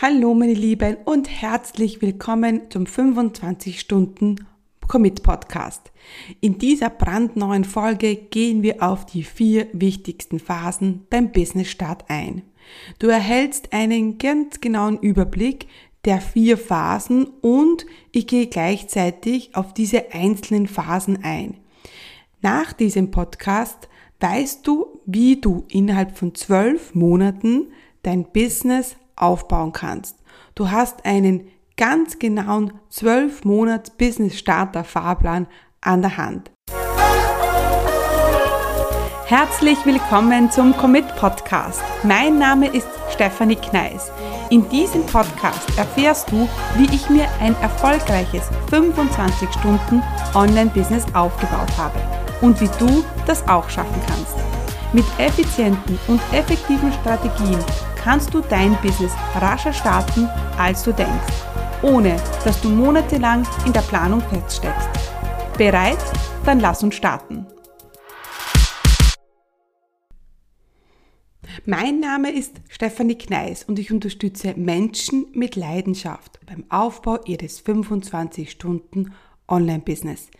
Hallo meine Lieben und herzlich willkommen zum 25 Stunden Commit Podcast. In dieser brandneuen Folge gehen wir auf die vier wichtigsten Phasen beim Business Start ein. Du erhältst einen ganz genauen Überblick der vier Phasen und ich gehe gleichzeitig auf diese einzelnen Phasen ein. Nach diesem Podcast weißt du, wie du innerhalb von zwölf Monaten dein Business aufbauen kannst. Du hast einen ganz genauen 12 Monats Business Starter Fahrplan an der Hand. Herzlich willkommen zum Commit Podcast. Mein Name ist Stefanie Kneis. In diesem Podcast erfährst du, wie ich mir ein erfolgreiches 25 Stunden Online-Business aufgebaut habe und wie du das auch schaffen kannst. Mit effizienten und effektiven Strategien kannst du dein Business rascher starten, als du denkst, ohne dass du monatelang in der Planung feststeckst. Bereit? Dann lass uns starten. Mein Name ist Stefanie Kneis und ich unterstütze Menschen mit Leidenschaft beim Aufbau ihres 25 Stunden Online-Business.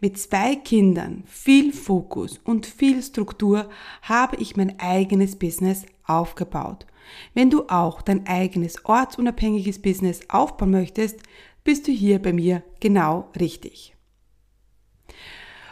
Mit zwei Kindern, viel Fokus und viel Struktur habe ich mein eigenes Business aufgebaut. Wenn du auch dein eigenes ortsunabhängiges Business aufbauen möchtest, bist du hier bei mir genau richtig.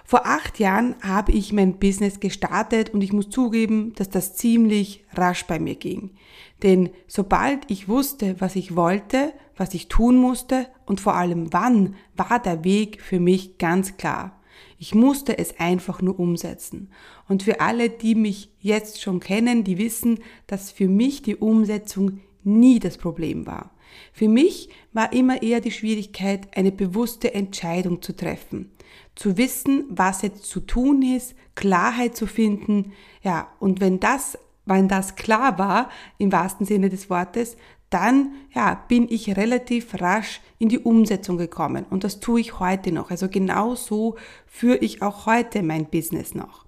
Vor acht Jahren habe ich mein Business gestartet und ich muss zugeben, dass das ziemlich rasch bei mir ging. Denn sobald ich wusste, was ich wollte, was ich tun musste und vor allem wann, war der Weg für mich ganz klar. Ich musste es einfach nur umsetzen. Und für alle, die mich jetzt schon kennen, die wissen, dass für mich die Umsetzung nie das Problem war. Für mich war immer eher die Schwierigkeit, eine bewusste Entscheidung zu treffen. Zu wissen, was jetzt zu tun ist, Klarheit zu finden. Ja, und wenn das, wenn das klar war, im wahrsten Sinne des Wortes, dann ja, bin ich relativ rasch in die Umsetzung gekommen und das tue ich heute noch. Also genau so führe ich auch heute mein Business noch.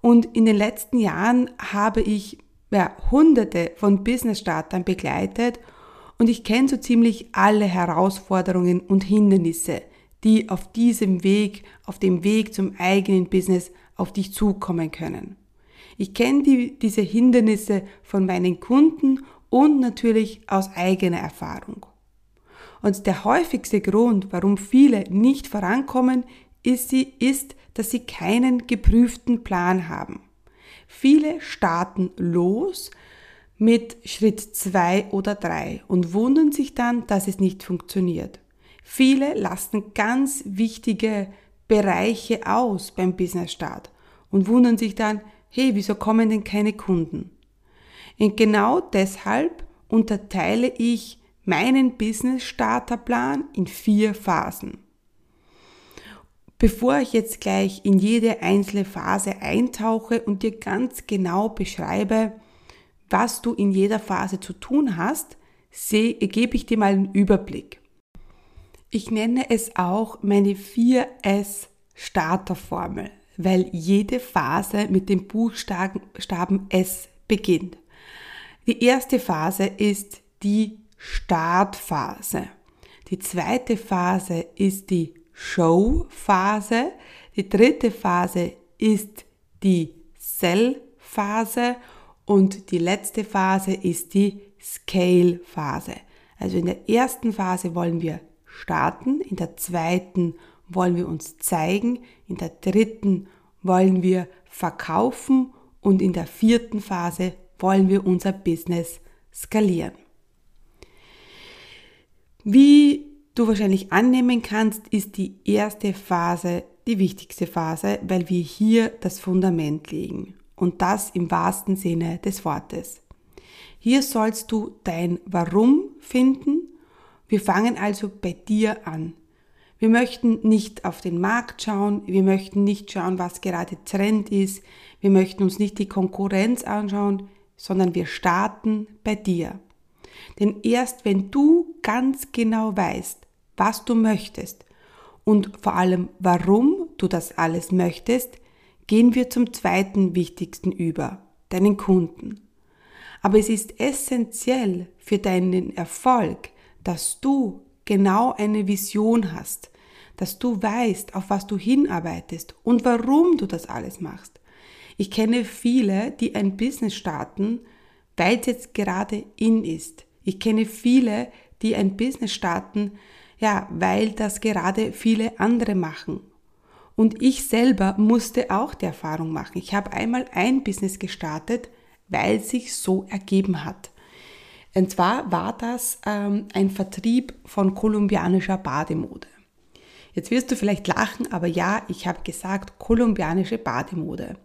Und in den letzten Jahren habe ich ja, hunderte von Business-Startern begleitet und ich kenne so ziemlich alle Herausforderungen und Hindernisse, die auf diesem Weg, auf dem Weg zum eigenen Business auf dich zukommen können. Ich kenne die, diese Hindernisse von meinen Kunden und natürlich aus eigener Erfahrung. Und der häufigste Grund, warum viele nicht vorankommen, ist, sie, ist, dass sie keinen geprüften Plan haben. Viele starten los mit Schritt zwei oder drei und wundern sich dann, dass es nicht funktioniert. Viele lassen ganz wichtige Bereiche aus beim Business Start und wundern sich dann, hey, wieso kommen denn keine Kunden? Und genau deshalb unterteile ich meinen Business Starterplan in vier Phasen. Bevor ich jetzt gleich in jede einzelne Phase eintauche und dir ganz genau beschreibe, was du in jeder Phase zu tun hast, gebe ich dir mal einen Überblick. Ich nenne es auch meine 4S Starterformel, weil jede Phase mit dem Buchstaben S beginnt. Die erste Phase ist die Startphase. Die zweite Phase ist die Show-Phase. Die dritte Phase ist die Sell-Phase und die letzte Phase ist die Scale-Phase. Also in der ersten Phase wollen wir starten, in der zweiten wollen wir uns zeigen, in der dritten wollen wir verkaufen und in der vierten Phase wollen wir unser Business skalieren. Wie du wahrscheinlich annehmen kannst, ist die erste Phase die wichtigste Phase, weil wir hier das Fundament legen. Und das im wahrsten Sinne des Wortes. Hier sollst du dein Warum finden. Wir fangen also bei dir an. Wir möchten nicht auf den Markt schauen, wir möchten nicht schauen, was gerade Trend ist, wir möchten uns nicht die Konkurrenz anschauen, sondern wir starten bei dir. Denn erst wenn du ganz genau weißt, was du möchtest und vor allem warum du das alles möchtest, gehen wir zum zweiten wichtigsten über, deinen Kunden. Aber es ist essentiell für deinen Erfolg, dass du genau eine Vision hast, dass du weißt, auf was du hinarbeitest und warum du das alles machst. Ich kenne viele, die ein Business starten, weil es jetzt gerade in ist. Ich kenne viele, die ein Business starten, ja, weil das gerade viele andere machen. Und ich selber musste auch die Erfahrung machen. Ich habe einmal ein Business gestartet, weil sich so ergeben hat. Und zwar war das ähm, ein Vertrieb von kolumbianischer Bademode. Jetzt wirst du vielleicht lachen, aber ja, ich habe gesagt kolumbianische Bademode.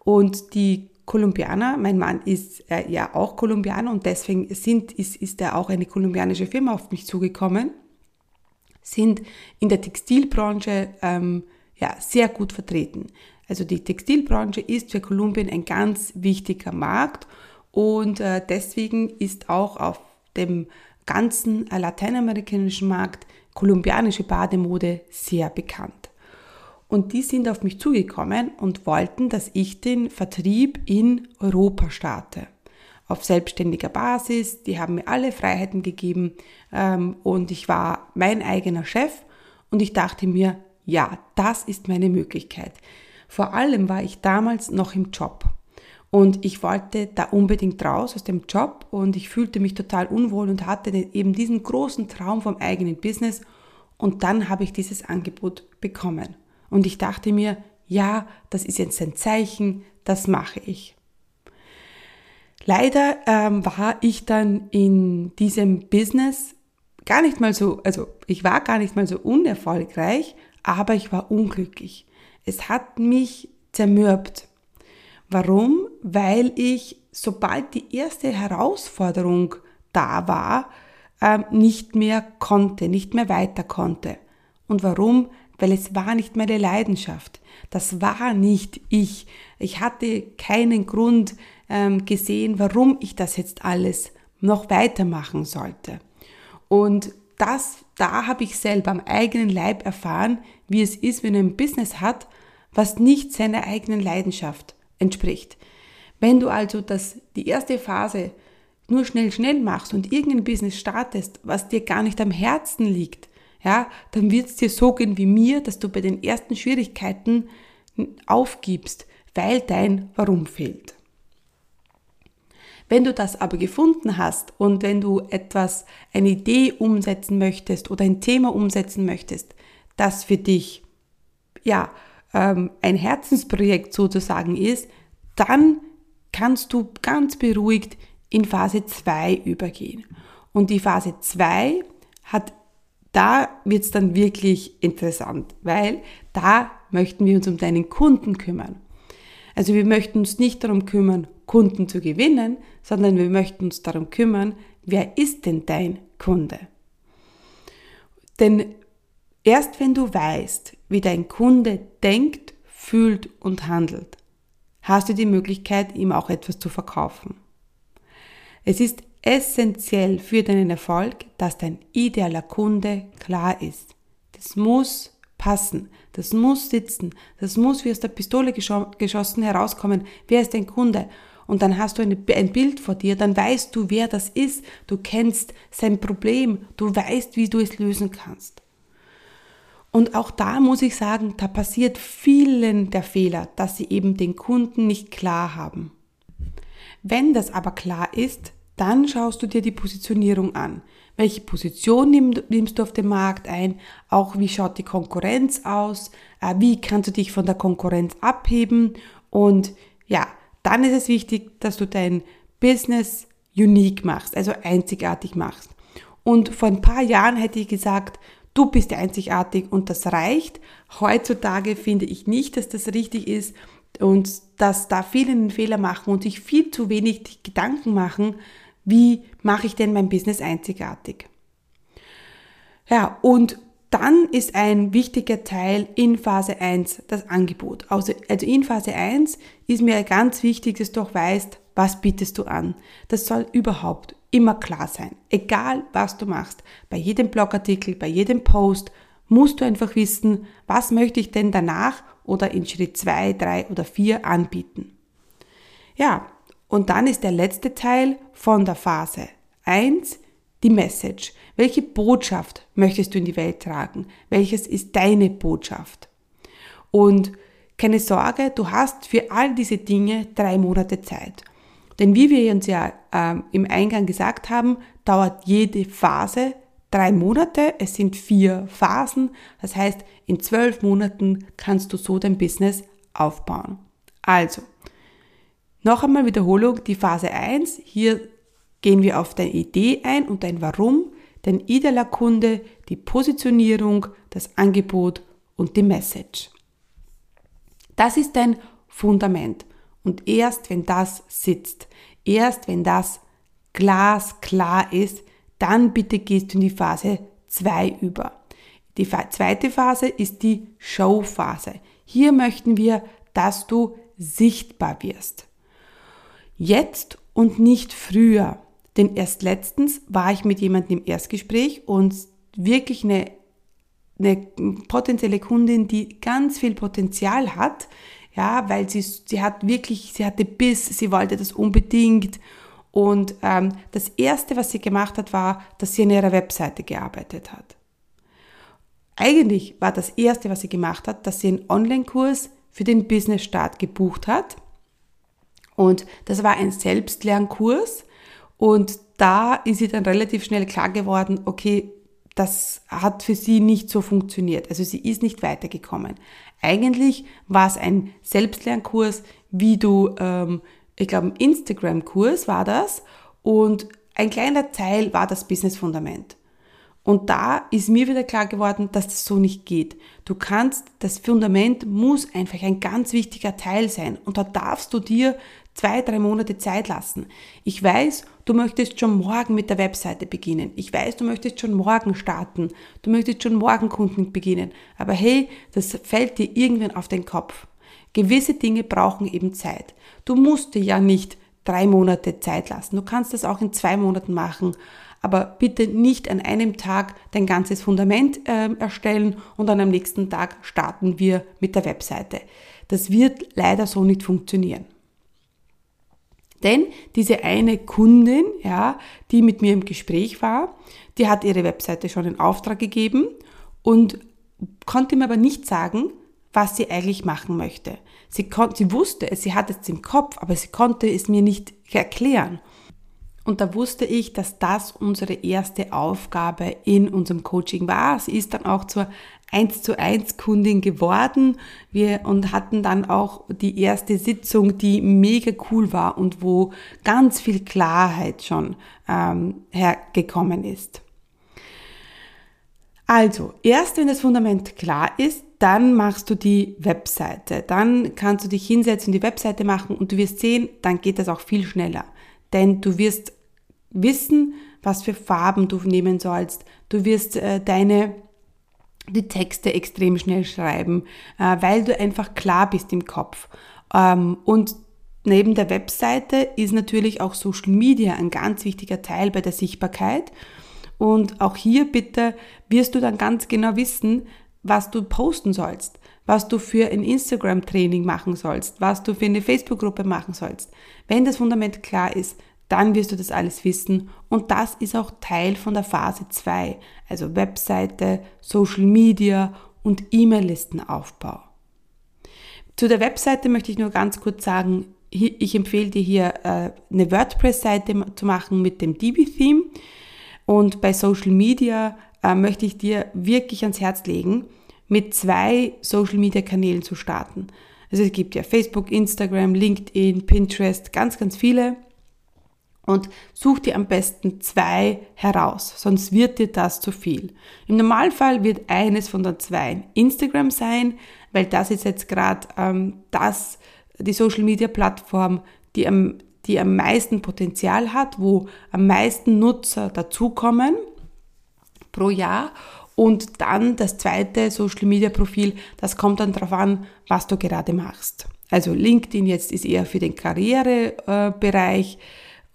Und die Kolumbianer, mein Mann ist äh, ja auch Kolumbianer und deswegen sind, ist, ist er auch eine kolumbianische Firma auf mich zugekommen, sind in der Textilbranche ähm, ja, sehr gut vertreten. Also die Textilbranche ist für Kolumbien ein ganz wichtiger Markt und äh, deswegen ist auch auf dem ganzen lateinamerikanischen Markt kolumbianische Bademode sehr bekannt. Und die sind auf mich zugekommen und wollten, dass ich den Vertrieb in Europa starte. Auf selbstständiger Basis. Die haben mir alle Freiheiten gegeben ähm, und ich war mein eigener Chef und ich dachte mir, ja, das ist meine Möglichkeit. Vor allem war ich damals noch im Job. Und ich wollte da unbedingt raus aus dem Job und ich fühlte mich total unwohl und hatte eben diesen großen Traum vom eigenen Business. Und dann habe ich dieses Angebot bekommen. Und ich dachte mir, ja, das ist jetzt ein Zeichen, das mache ich. Leider ähm, war ich dann in diesem Business gar nicht mal so, also ich war gar nicht mal so unerfolgreich, aber ich war unglücklich. Es hat mich zermürbt. Warum? Weil ich, sobald die erste Herausforderung da war, ähm, nicht mehr konnte, nicht mehr weiter konnte. Und warum? Weil es war nicht meine Leidenschaft. Das war nicht ich. Ich hatte keinen Grund ähm, gesehen, warum ich das jetzt alles noch weitermachen sollte. Und das, da habe ich selber am eigenen Leib erfahren, wie es ist, wenn er ein Business hat, was nicht seiner eigenen Leidenschaft entspricht. Wenn du also das, die erste Phase nur schnell, schnell machst und irgendein Business startest, was dir gar nicht am Herzen liegt, ja, dann wird es dir so gehen wie mir, dass du bei den ersten Schwierigkeiten aufgibst, weil dein Warum fehlt. Wenn du das aber gefunden hast und wenn du etwas, eine Idee umsetzen möchtest oder ein Thema umsetzen möchtest, das für dich, ja, ähm, ein Herzensprojekt sozusagen ist, dann kannst du ganz beruhigt in Phase 2 übergehen. Und die Phase 2 hat, da wird es dann wirklich interessant, weil da möchten wir uns um deinen Kunden kümmern. Also wir möchten uns nicht darum kümmern, Kunden zu gewinnen, sondern wir möchten uns darum kümmern, wer ist denn dein Kunde? Denn erst wenn du weißt, wie dein Kunde denkt, fühlt und handelt, hast du die Möglichkeit, ihm auch etwas zu verkaufen. Es ist essentiell für deinen Erfolg, dass dein idealer Kunde klar ist. Das muss passen, das muss sitzen, das muss wie aus der Pistole geschossen herauskommen. Wer ist dein Kunde? Und dann hast du eine, ein Bild vor dir, dann weißt du, wer das ist, du kennst sein Problem, du weißt, wie du es lösen kannst. Und auch da muss ich sagen, da passiert vielen der Fehler, dass sie eben den Kunden nicht klar haben. Wenn das aber klar ist, dann schaust du dir die Positionierung an. Welche Position nimmst du auf dem Markt ein? Auch wie schaut die Konkurrenz aus? Äh, wie kannst du dich von der Konkurrenz abheben? Und ja, dann ist es wichtig, dass du dein Business unique machst, also einzigartig machst. Und vor ein paar Jahren hätte ich gesagt, Du bist einzigartig und das reicht. Heutzutage finde ich nicht, dass das richtig ist und dass da viele einen Fehler machen und sich viel zu wenig Gedanken machen, wie mache ich denn mein Business einzigartig. Ja, und dann ist ein wichtiger Teil in Phase 1 das Angebot. Also, also in Phase 1 ist mir ganz wichtig, dass du auch weißt, was bietest du an. Das soll überhaupt immer klar sein. Egal was du machst, bei jedem Blogartikel, bei jedem Post, musst du einfach wissen, was möchte ich denn danach oder in Schritt 2, 3 oder 4 anbieten. Ja, Und dann ist der letzte Teil von der Phase 1 die Message. Welche Botschaft möchtest du in die Welt tragen? Welches ist deine Botschaft? Und keine Sorge, du hast für all diese Dinge drei Monate Zeit. Denn wie wir uns ja ähm, im Eingang gesagt haben, dauert jede Phase drei Monate. Es sind vier Phasen. Das heißt, in zwölf Monaten kannst du so dein Business aufbauen. Also, noch einmal Wiederholung, die Phase 1. Hier gehen wir auf deine Idee ein und dein Warum, dein idealer Kunde, die Positionierung, das Angebot und die Message. Das ist dein Fundament. Und erst wenn das sitzt, erst wenn das glasklar ist, dann bitte gehst du in die Phase 2 über. Die zweite Phase ist die Show-Phase. Hier möchten wir, dass du sichtbar wirst. Jetzt und nicht früher. Denn erst letztens war ich mit jemandem im Erstgespräch und wirklich eine, eine potenzielle Kundin, die ganz viel Potenzial hat, ja, weil sie, sie hat wirklich, sie hatte Biss, sie wollte das unbedingt. Und ähm, das Erste, was sie gemacht hat, war, dass sie an ihrer Webseite gearbeitet hat. Eigentlich war das Erste, was sie gemacht hat, dass sie einen Online-Kurs für den Business-Start gebucht hat. Und das war ein Selbstlernkurs, und da ist sie dann relativ schnell klar geworden, okay, das hat für sie nicht so funktioniert. Also sie ist nicht weitergekommen. Eigentlich war es ein Selbstlernkurs, wie du, ähm, ich glaube, ein Instagram-Kurs war das. Und ein kleiner Teil war das Business-Fundament. Und da ist mir wieder klar geworden, dass das so nicht geht. Du kannst, das Fundament muss einfach ein ganz wichtiger Teil sein. Und da darfst du dir zwei, drei Monate Zeit lassen. Ich weiß, du möchtest schon morgen mit der Webseite beginnen. Ich weiß, du möchtest schon morgen starten. Du möchtest schon morgen Kunden beginnen. Aber hey, das fällt dir irgendwann auf den Kopf. Gewisse Dinge brauchen eben Zeit. Du musst dir ja nicht drei Monate Zeit lassen. Du kannst das auch in zwei Monaten machen. Aber bitte nicht an einem Tag dein ganzes Fundament äh, erstellen und dann am nächsten Tag starten wir mit der Webseite. Das wird leider so nicht funktionieren. Denn diese eine Kundin, ja, die mit mir im Gespräch war, die hat ihre Webseite schon in Auftrag gegeben und konnte mir aber nicht sagen, was sie eigentlich machen möchte. Sie, sie wusste es, sie hat es im Kopf, aber sie konnte es mir nicht erklären. Und da wusste ich, dass das unsere erste Aufgabe in unserem Coaching war. Sie ist dann auch zur 1 zu 1 Kundin geworden. Wir und hatten dann auch die erste Sitzung, die mega cool war und wo ganz viel Klarheit schon ähm, hergekommen ist. Also, erst wenn das Fundament klar ist, dann machst du die Webseite. Dann kannst du dich hinsetzen und die Webseite machen und du wirst sehen, dann geht das auch viel schneller. Denn du wirst wissen, was für Farben du nehmen sollst. Du wirst äh, deine die Texte extrem schnell schreiben, äh, weil du einfach klar bist im Kopf. Ähm, und neben der Webseite ist natürlich auch Social Media ein ganz wichtiger Teil bei der Sichtbarkeit. Und auch hier bitte wirst du dann ganz genau wissen, was du posten sollst, was du für ein Instagram-Training machen sollst, was du für eine Facebook-Gruppe machen sollst. Wenn das Fundament klar ist, dann wirst du das alles wissen und das ist auch Teil von der Phase 2, also Webseite, Social Media und E-Mail-Listenaufbau. Zu der Webseite möchte ich nur ganz kurz sagen, ich empfehle dir hier äh, eine WordPress-Seite zu machen mit dem DB-Theme und bei Social Media äh, möchte ich dir wirklich ans Herz legen, mit zwei Social-Media-Kanälen zu starten. Also es gibt ja Facebook, Instagram, LinkedIn, Pinterest, ganz, ganz viele und such dir am besten zwei heraus, sonst wird dir das zu viel. Im Normalfall wird eines von den zwei Instagram sein, weil das ist jetzt gerade ähm, das, die Social Media Plattform, die am, die am meisten Potenzial hat, wo am meisten Nutzer dazukommen pro Jahr. Und dann das zweite Social Media Profil, das kommt dann darauf an, was du gerade machst. Also LinkedIn jetzt ist eher für den Karrierebereich. Äh,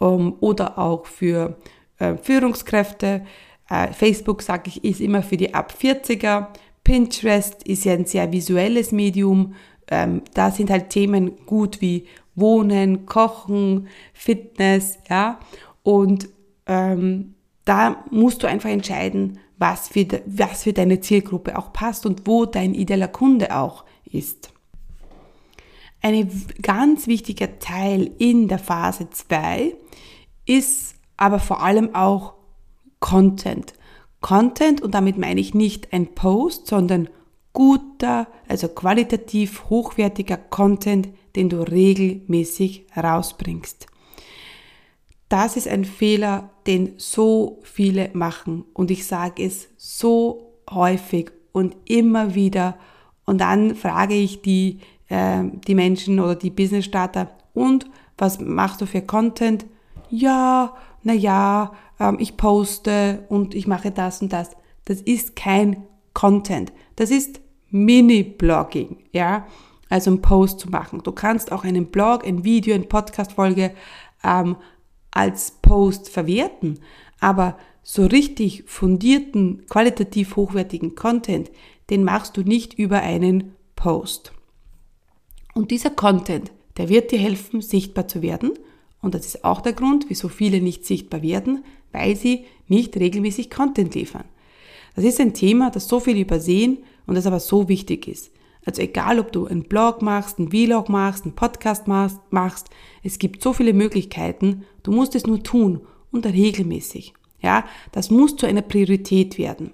ähm, oder auch für äh, Führungskräfte. Äh, Facebook, sage ich, ist immer für die ab 40er. Pinterest ist ja ein sehr visuelles Medium. Ähm, da sind halt Themen gut wie Wohnen, Kochen, Fitness, ja. Und ähm, da musst du einfach entscheiden, was für, was für deine Zielgruppe auch passt und wo dein idealer Kunde auch ist. Ein ganz wichtiger Teil in der Phase 2 ist aber vor allem auch Content. Content, und damit meine ich nicht ein Post, sondern guter, also qualitativ hochwertiger Content, den du regelmäßig rausbringst. Das ist ein Fehler, den so viele machen und ich sage es so häufig und immer wieder und dann frage ich die, äh, die Menschen oder die Business Starter und was machst du für Content? Ja, na ja, ähm, ich poste und ich mache das und das. Das ist kein Content. Das ist Mini-Blogging, ja, also ein Post zu machen. Du kannst auch einen Blog, ein Video, eine Podcast-Folge ähm, als Post verwerten, aber so richtig fundierten, qualitativ hochwertigen Content, den machst du nicht über einen Post. Und dieser Content, der wird dir helfen, sichtbar zu werden. Und das ist auch der Grund, wieso viele nicht sichtbar werden, weil sie nicht regelmäßig Content liefern. Das ist ein Thema, das so viel übersehen und das aber so wichtig ist. Also egal, ob du einen Blog machst, einen Vlog machst, einen Podcast machst, es gibt so viele Möglichkeiten. Du musst es nur tun und regelmäßig. Ja, das muss zu einer Priorität werden.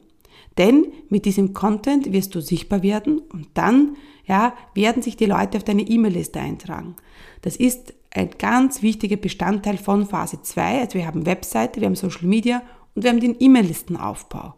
Denn mit diesem Content wirst du sichtbar werden und dann, ja, werden sich die Leute auf deine E-Mail-Liste eintragen. Das ist ein ganz wichtiger Bestandteil von Phase 2. Also wir haben Webseite, wir haben Social Media und wir haben den E-Mail-Listenaufbau.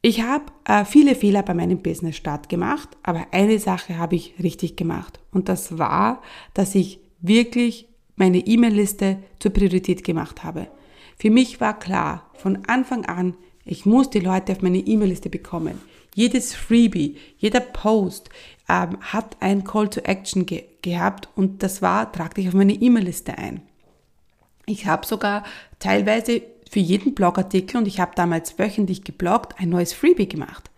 Ich habe äh, viele Fehler bei meinem Business-Start gemacht, aber eine Sache habe ich richtig gemacht. Und das war, dass ich wirklich meine E-Mail-Liste zur Priorität gemacht habe. Für mich war klar, von Anfang an, ich muss die Leute auf meine E-Mail-Liste bekommen. Jedes Freebie, jeder Post ähm, hat ein Call to Action ge gehabt und das war, trag dich auf meine E-Mail-Liste ein. Ich habe sogar teilweise für jeden Blogartikel und ich habe damals wöchentlich gebloggt, ein neues Freebie gemacht.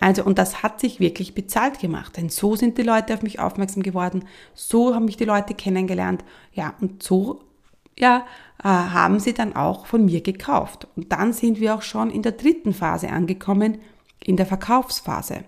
Also, und das hat sich wirklich bezahlt gemacht, denn so sind die Leute auf mich aufmerksam geworden, so haben mich die Leute kennengelernt, ja, und so, ja, äh, haben sie dann auch von mir gekauft. Und dann sind wir auch schon in der dritten Phase angekommen, in der Verkaufsphase.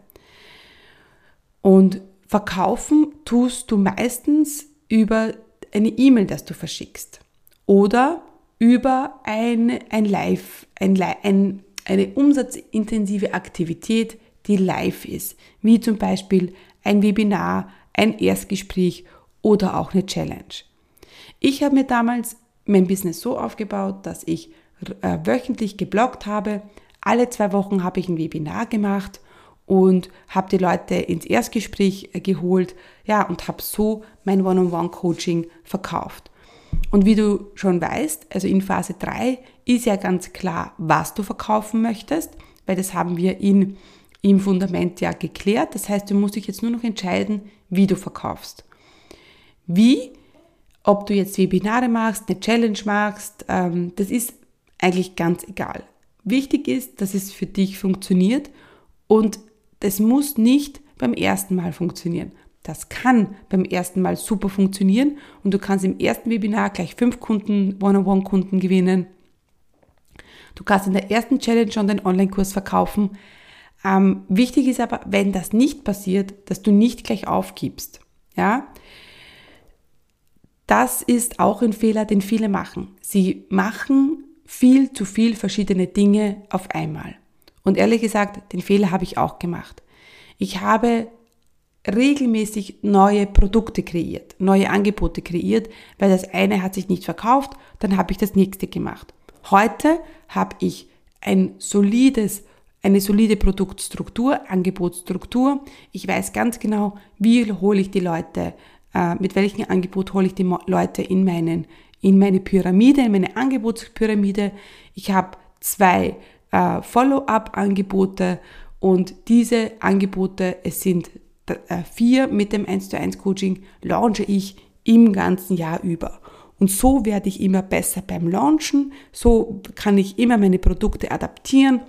Und verkaufen tust du meistens über eine E-Mail, das du verschickst. Oder über ein, ein Live, ein, ein, eine umsatzintensive Aktivität, die live ist, wie zum Beispiel ein Webinar, ein Erstgespräch oder auch eine Challenge. Ich habe mir damals mein Business so aufgebaut, dass ich äh, wöchentlich gebloggt habe. Alle zwei Wochen habe ich ein Webinar gemacht und habe die Leute ins Erstgespräch äh, geholt, ja, und habe so mein One-on-One-Coaching verkauft. Und wie du schon weißt, also in Phase 3 ist ja ganz klar, was du verkaufen möchtest, weil das haben wir in, im Fundament ja geklärt. Das heißt, du musst dich jetzt nur noch entscheiden, wie du verkaufst. Wie, ob du jetzt Webinare machst, eine Challenge machst, ähm, das ist eigentlich ganz egal. Wichtig ist, dass es für dich funktioniert und das muss nicht beim ersten Mal funktionieren. Das kann beim ersten Mal super funktionieren und du kannst im ersten Webinar gleich fünf Kunden, One-on-One-Kunden gewinnen. Du kannst in der ersten Challenge schon deinen Online-Kurs verkaufen. Ähm, wichtig ist aber, wenn das nicht passiert, dass du nicht gleich aufgibst. Ja? Das ist auch ein Fehler, den viele machen. Sie machen viel zu viel verschiedene Dinge auf einmal. Und ehrlich gesagt, den Fehler habe ich auch gemacht. Ich habe regelmäßig neue Produkte kreiert, neue Angebote kreiert, weil das eine hat sich nicht verkauft, dann habe ich das nächste gemacht. Heute habe ich ein solides, eine solide Produktstruktur, Angebotsstruktur. Ich weiß ganz genau, wie hole ich die Leute, äh, mit welchem Angebot hole ich die Leute in meinen, in meine Pyramide, in meine Angebotspyramide. Ich habe zwei äh, Follow-up-Angebote und diese Angebote, es sind äh, vier mit dem 1 zu 1 Coaching launche ich im ganzen Jahr über. Und so werde ich immer besser beim Launchen, so kann ich immer meine Produkte adaptieren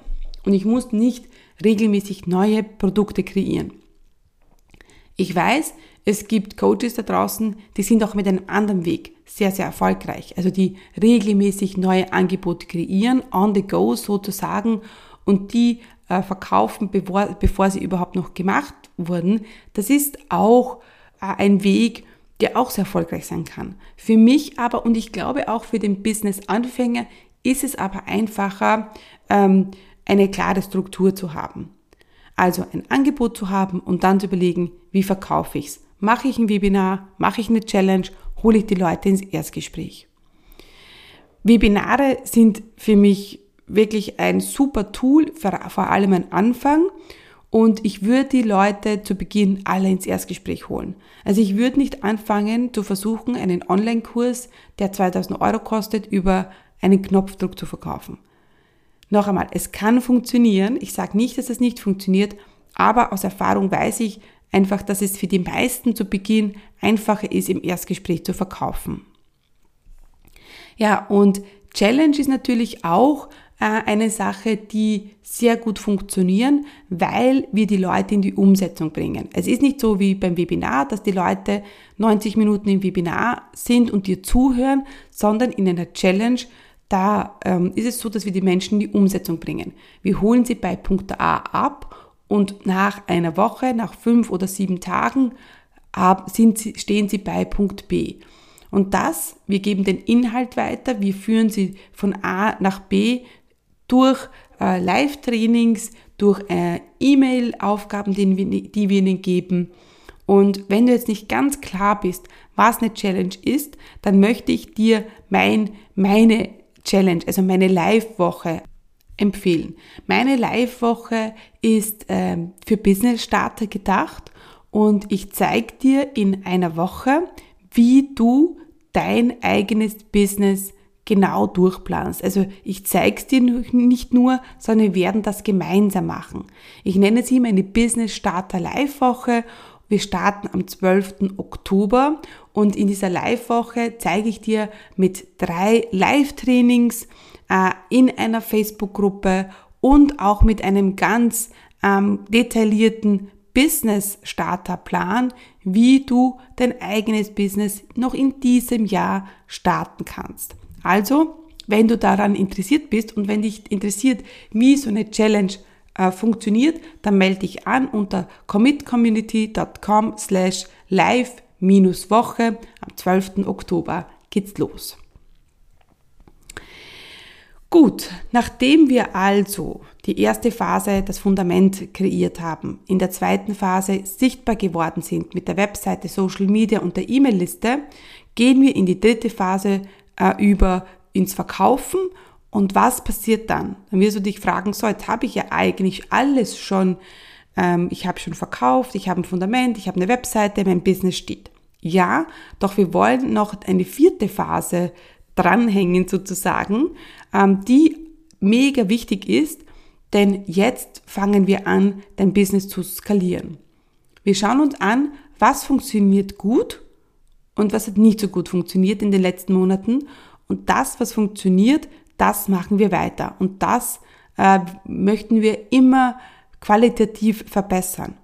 und ich muss nicht regelmäßig neue Produkte kreieren. Ich weiß, Es gibt Coaches da draußen, die sind auch mit einem anderen Weg sehr, sehr erfolgreich. Also die regelmäßig neue Angebote kreieren, on the go sozusagen, und die äh, verkaufen, bevor, bevor sie überhaupt noch gemacht wurden. Das ist auch äh, ein Weg, der auch sehr erfolgreich sein kann. Für mich aber und ich glaube auch für den Business-Anfänger ist es aber einfacher, ähm, eine klare Struktur zu haben. Also ein Angebot zu haben und dann zu überlegen, wie verkaufe ich es. Mache ich ein Webinar, mache ich eine Challenge, hole ich die Leute ins Erstgespräch. Webinare sind für mich wirklich ein super Tool, vor allem ein Anfang. Und ich würde die Leute zu Beginn alle ins Erstgespräch holen. Also ich würde nicht anfangen zu versuchen, einen Online-Kurs, der 2000 Euro kostet, über einen Knopfdruck zu verkaufen. Noch einmal, es kann funktionieren. Ich sage nicht, dass es nicht funktioniert, aber aus Erfahrung weiß ich einfach, dass es für die meisten zu Beginn einfacher ist, im Erstgespräch zu verkaufen. Ja, und Challenge ist natürlich auch äh, eine Sache, die sehr gut funktionieren, weil wir die Leute in die Umsetzung bringen. Es ist nicht so wie beim Webinar, dass die Leute 90 Minuten im Webinar sind und dir zuhören, sondern in einer Challenge da ähm, ist es so, dass wir die Menschen in die Umsetzung bringen. Wir holen sie bei Punkt A ab und nach einer Woche, nach fünf oder sieben Tagen sind sie, stehen sie bei Punkt B. Und das, wir geben den Inhalt weiter, wir führen sie von A nach B durch äh, Live-Trainings, durch äh, E-Mail-Aufgaben, die, wir ihnen geben. Und wenn du jetzt nicht ganz klar bist, was eine Challenge ist, dann möchte ich dir mein, meine Challenge, also meine Live-Woche empfehlen. Meine Live-Woche ist ähm, für Business-Starter gedacht und ich zeige dir in einer Woche, wie du dein eigenes Business genau durchplanst. Also ich zeige es dir nicht nur, sondern wir werden das gemeinsam machen. Ich nenne sie meine Business Starter Live Woche. Wir starten am 12. Oktober und in dieser Live-Woche zeige ich dir mit drei Live-Trainings äh, in einer Facebook-Gruppe und auch mit einem ganz ähm, detaillierten Business-Starter-Plan, wie du dein eigenes Business noch in diesem Jahr starten kannst. Also, wenn du daran interessiert bist und wenn dich interessiert, wie so eine Challenge äh, funktioniert, dann melde dich an unter commitcommunity.com slash live Woche. Am 12. Oktober geht's los. Gut, nachdem wir also die erste Phase, das Fundament kreiert haben, in der zweiten Phase sichtbar geworden sind mit der Webseite, Social Media und der E-Mail-Liste, gehen wir in die dritte Phase äh, über ins Verkaufen. Und was passiert dann? Dann wirst du dich fragen, so, jetzt habe ich ja eigentlich alles schon, ähm, ich habe schon verkauft, ich habe ein Fundament, ich habe eine Webseite, mein Business steht. Ja, doch wir wollen noch eine vierte Phase dranhängen sozusagen, ähm, die mega wichtig ist, denn jetzt fangen wir an, dein Business zu skalieren. Wir schauen uns an, was funktioniert gut und was hat nicht so gut funktioniert in den letzten Monaten. Und das, was funktioniert, das machen wir weiter. Und das äh, möchten wir immer qualitativ verbessern.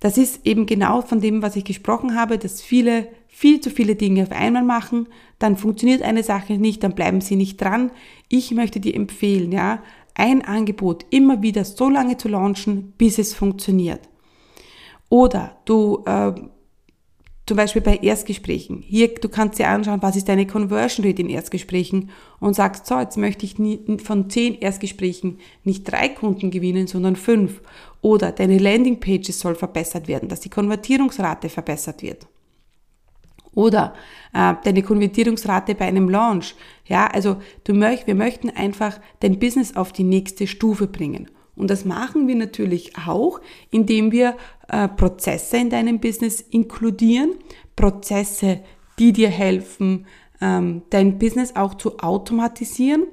Das ist eben genau von dem, was ich gesprochen habe, dass viele viel zu viele Dinge auf einmal machen, dann funktioniert eine Sache nicht, dann bleiben sie nicht dran. Ich möchte dir empfehlen, ja, ein Angebot immer wieder so lange zu launchen, bis es funktioniert. Oder du äh, zum Beispiel bei Erstgesprächen. Hier, du kannst dir anschauen, was ist deine Conversion Rate in Erstgesprächen und sagst, so, jetzt möchte ich nie, von zehn Erstgesprächen nicht drei Kunden gewinnen, sondern fünf. Oder deine Landingpages soll verbessert werden, dass die Konvertierungsrate verbessert wird. Oder äh, deine Konvertierungsrate bei einem Launch. Ja, also du möcht, wir möchten einfach dein Business auf die nächste Stufe bringen. Und das machen wir natürlich auch, indem wir äh, Prozesse in deinem Business inkludieren, Prozesse, die dir helfen, ähm, dein Business auch zu automatisieren.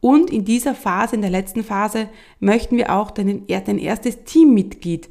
Und in dieser Phase, in der letzten Phase, möchten wir auch dein, dein erstes Teammitglied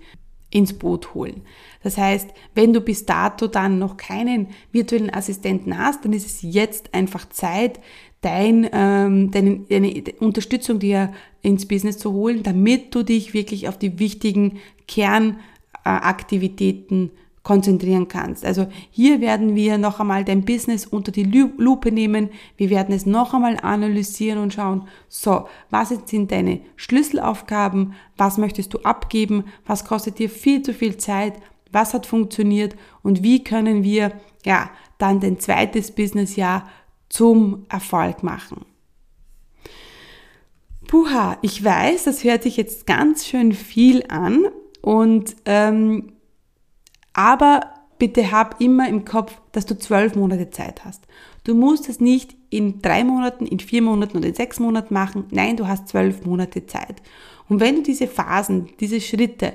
ins Boot holen. Das heißt, wenn du bis dato dann noch keinen virtuellen Assistenten hast, dann ist es jetzt einfach Zeit, dein, ähm, deine, deine Unterstützung dir ins Business zu holen, damit du dich wirklich auf die wichtigen Kernaktivitäten konzentrieren kannst. Also hier werden wir noch einmal dein Business unter die Lupe nehmen. Wir werden es noch einmal analysieren und schauen, so, was sind deine Schlüsselaufgaben? Was möchtest du abgeben? Was kostet dir viel zu viel Zeit? Was hat funktioniert? Und wie können wir, ja, dann dein zweites Businessjahr zum Erfolg machen? Puha, ich weiß, das hört sich jetzt ganz schön viel an und ähm, aber bitte hab immer im Kopf, dass du zwölf Monate Zeit hast. Du musst es nicht in drei Monaten, in vier Monaten oder in sechs Monaten machen. Nein, du hast zwölf Monate Zeit. Und wenn du diese Phasen, diese Schritte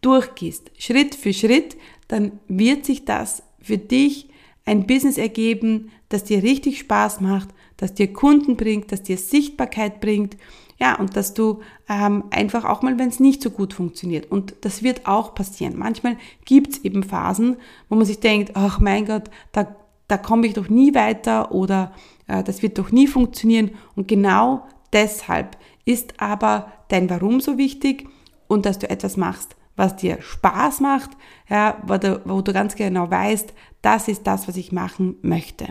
durchgehst, Schritt für Schritt, dann wird sich das für dich ein Business ergeben, das dir richtig Spaß macht, das dir Kunden bringt, das dir Sichtbarkeit bringt ja, und dass du ähm, einfach auch mal, wenn es nicht so gut funktioniert. Und das wird auch passieren. Manchmal gibt es eben Phasen, wo man sich denkt, ach mein Gott, da, da komme ich doch nie weiter oder äh, das wird doch nie funktionieren. Und genau deshalb ist aber dein Warum so wichtig und dass du etwas machst, was dir Spaß macht, ja, wo du, wo du ganz genau weißt, das ist das, was ich machen möchte.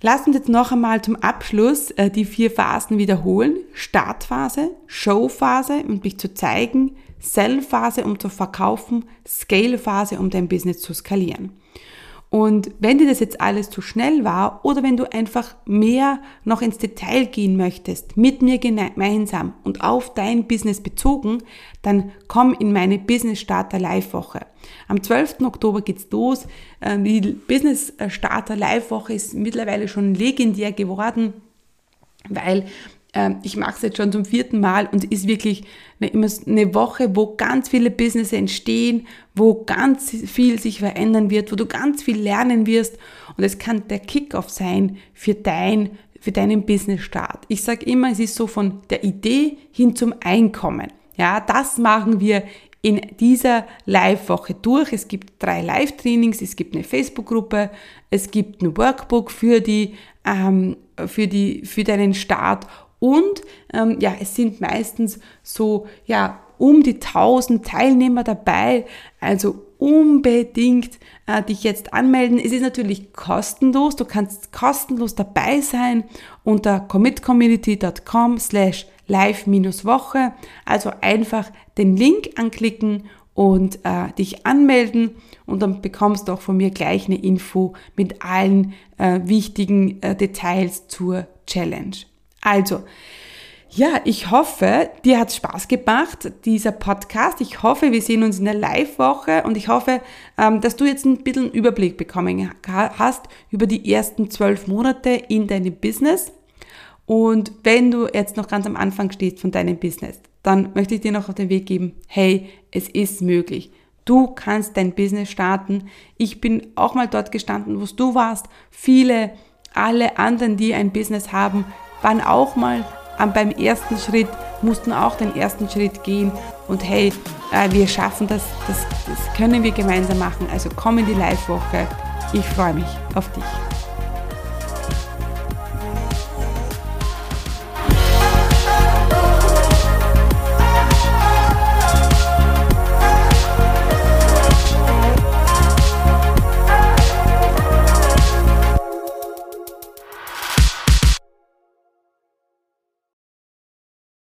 Lass uns jetzt noch einmal zum Abschluss äh, die vier Phasen wiederholen. Startphase, Showphase, um dich zu zeigen, Sell-Phase, um zu verkaufen, Scale-Phase, um dein Business zu skalieren. Und wenn dir das jetzt alles zu schnell war oder wenn du einfach mehr noch ins Detail gehen möchtest, mit mir gemeinsam und auf dein Business bezogen, dann komm in meine Business Starter Live Woche. Am 12. Oktober geht's los. Ähm, die Business Starter Live Woche ist mittlerweile schon legendär geworden, weil ich mache es jetzt schon zum vierten Mal und ist wirklich eine, immer eine Woche, wo ganz viele Business entstehen, wo ganz viel sich verändern wird, wo du ganz viel lernen wirst und es kann der Kickoff sein für dein für deinen Business-Start. Ich sage immer, es ist so von der Idee hin zum Einkommen. Ja, das machen wir in dieser Live-Woche durch. Es gibt drei Live-Trainings, es gibt eine Facebook-Gruppe, es gibt ein Workbook für die, ähm, für die, für deinen Start und ähm, ja, es sind meistens so ja um die 1000 Teilnehmer dabei. Also unbedingt äh, dich jetzt anmelden. Es ist natürlich kostenlos. Du kannst kostenlos dabei sein unter commitcommunity.com slash live-woche. Also einfach den Link anklicken und äh, dich anmelden und dann bekommst du auch von mir gleich eine Info mit allen äh, wichtigen äh, Details zur Challenge. Also, ja, ich hoffe, dir hat Spaß gemacht, dieser Podcast. Ich hoffe, wir sehen uns in der Live-Woche und ich hoffe, ähm, dass du jetzt ein bisschen Überblick bekommen hast über die ersten zwölf Monate in deinem Business. Und wenn du jetzt noch ganz am Anfang stehst von deinem Business, dann möchte ich dir noch auf den Weg geben, hey, es ist möglich. Du kannst dein Business starten. Ich bin auch mal dort gestanden, wo du warst. Viele, alle anderen, die ein Business haben, waren auch mal beim ersten Schritt, mussten auch den ersten Schritt gehen und hey, äh, wir schaffen das, das, das können wir gemeinsam machen. Also komm in die Live-Woche. Ich freue mich auf dich.